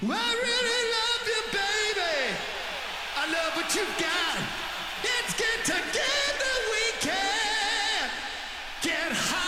I really love you, baby. I love what you got. Let's get together, we can get high.